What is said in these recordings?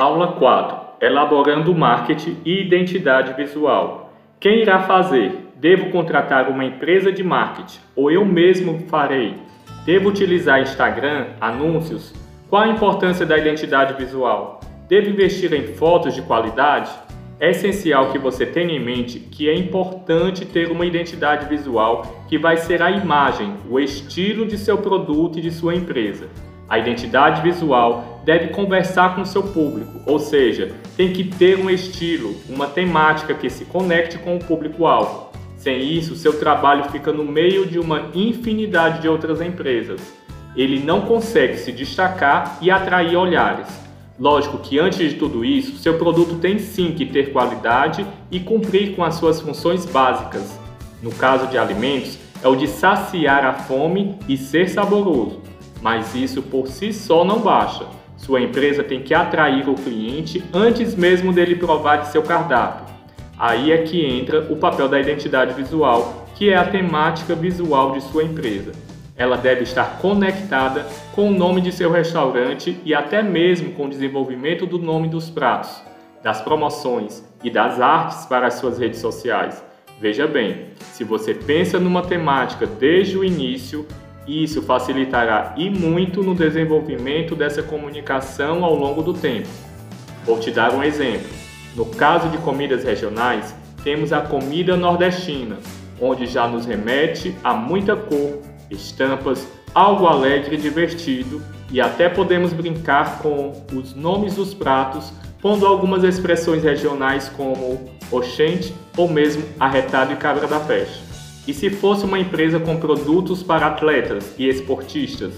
Aula 4. Elaborando marketing e identidade visual. Quem irá fazer? Devo contratar uma empresa de marketing ou eu mesmo farei? Devo utilizar Instagram, anúncios? Qual a importância da identidade visual? Devo investir em fotos de qualidade? É essencial que você tenha em mente que é importante ter uma identidade visual que vai ser a imagem, o estilo de seu produto e de sua empresa. A identidade visual deve conversar com seu público, ou seja, tem que ter um estilo, uma temática que se conecte com o público-alvo. Sem isso, seu trabalho fica no meio de uma infinidade de outras empresas. Ele não consegue se destacar e atrair olhares. Lógico que antes de tudo isso, seu produto tem sim que ter qualidade e cumprir com as suas funções básicas. No caso de alimentos, é o de saciar a fome e ser saboroso. Mas isso por si só não basta. Sua empresa tem que atrair o cliente antes mesmo dele provar de seu cardápio. Aí é que entra o papel da identidade visual, que é a temática visual de sua empresa. Ela deve estar conectada com o nome de seu restaurante e até mesmo com o desenvolvimento do nome dos pratos, das promoções e das artes para as suas redes sociais. Veja bem, se você pensa numa temática desde o início, isso facilitará e muito no desenvolvimento dessa comunicação ao longo do tempo. Vou te dar um exemplo. No caso de comidas regionais, temos a comida nordestina, onde já nos remete a muita cor, estampas, algo alegre e divertido, e até podemos brincar com os nomes dos pratos, pondo algumas expressões regionais como oxente ou mesmo arretado e cabra da peste. E se fosse uma empresa com produtos para atletas e esportistas?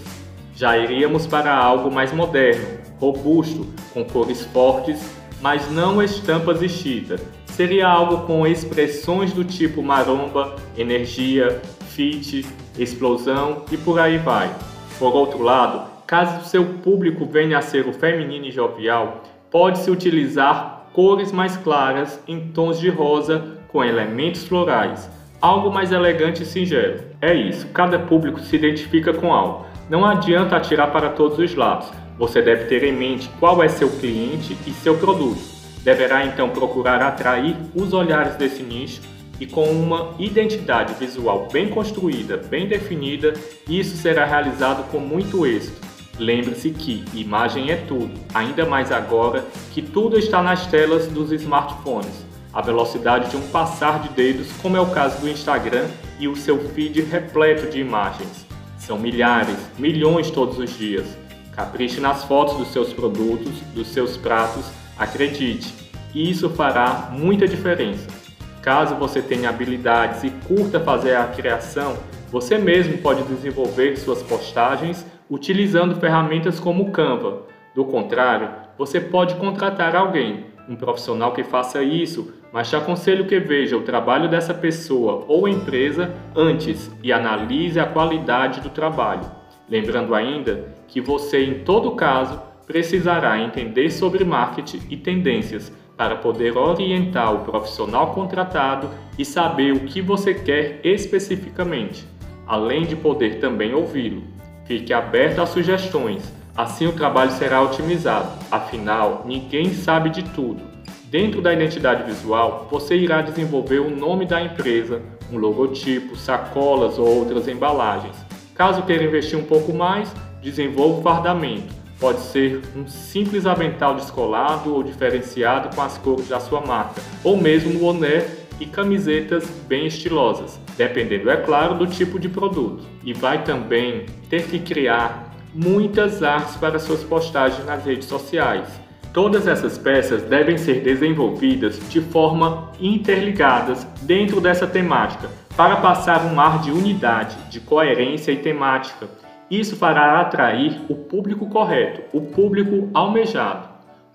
Já iríamos para algo mais moderno, robusto, com cores fortes, mas não estampas e chita. Seria algo com expressões do tipo maromba, energia, fit, explosão e por aí vai. Por outro lado, caso seu público venha a ser o feminino e jovial, pode-se utilizar cores mais claras em tons de rosa com elementos florais algo mais elegante e singelo. É isso, cada público se identifica com algo. Não adianta atirar para todos os lados. Você deve ter em mente qual é seu cliente e seu produto. Deverá então procurar atrair os olhares desse nicho e com uma identidade visual bem construída, bem definida, isso será realizado com muito êxito. Lembre-se que imagem é tudo, ainda mais agora que tudo está nas telas dos smartphones a velocidade de um passar de dedos, como é o caso do Instagram e o seu feed repleto de imagens. São milhares, milhões todos os dias. Capriche nas fotos dos seus produtos, dos seus pratos, acredite, isso fará muita diferença. Caso você tenha habilidades e curta fazer a criação, você mesmo pode desenvolver suas postagens utilizando ferramentas como o Canva. Do contrário, você pode contratar alguém, um profissional que faça isso, mas te aconselho que veja o trabalho dessa pessoa ou empresa antes e analise a qualidade do trabalho. Lembrando ainda que você, em todo caso, precisará entender sobre marketing e tendências para poder orientar o profissional contratado e saber o que você quer especificamente, além de poder também ouvi-lo. Fique aberto a sugestões Assim o trabalho será otimizado, afinal, ninguém sabe de tudo. Dentro da identidade visual, você irá desenvolver o nome da empresa, um logotipo, sacolas ou outras embalagens. Caso queira investir um pouco mais, desenvolva o fardamento. Pode ser um simples avental descolado ou diferenciado com as cores da sua marca, ou mesmo um boné e camisetas bem estilosas, dependendo, é claro, do tipo de produto. E vai também ter que criar muitas artes para suas postagens nas redes sociais. Todas essas peças devem ser desenvolvidas de forma interligadas dentro dessa temática, para passar um ar de unidade, de coerência e temática. Isso fará atrair o público correto, o público almejado.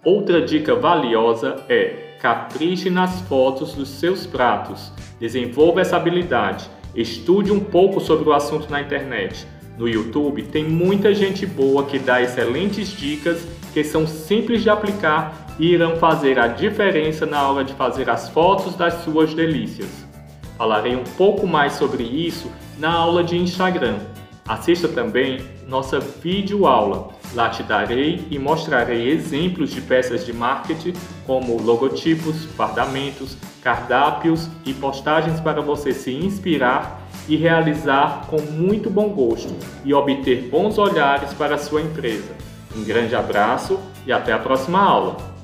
Outra dica valiosa é capriche nas fotos dos seus pratos. Desenvolva essa habilidade. Estude um pouco sobre o assunto na internet no YouTube tem muita gente boa que dá excelentes dicas que são simples de aplicar e irão fazer a diferença na hora de fazer as fotos das suas delícias. Falarei um pouco mais sobre isso na aula de Instagram. Assista também nossa videoaula Lá te darei e mostrarei exemplos de peças de marketing, como logotipos, fardamentos, cardápios e postagens para você se inspirar e realizar com muito bom gosto e obter bons olhares para a sua empresa. Um grande abraço e até a próxima aula!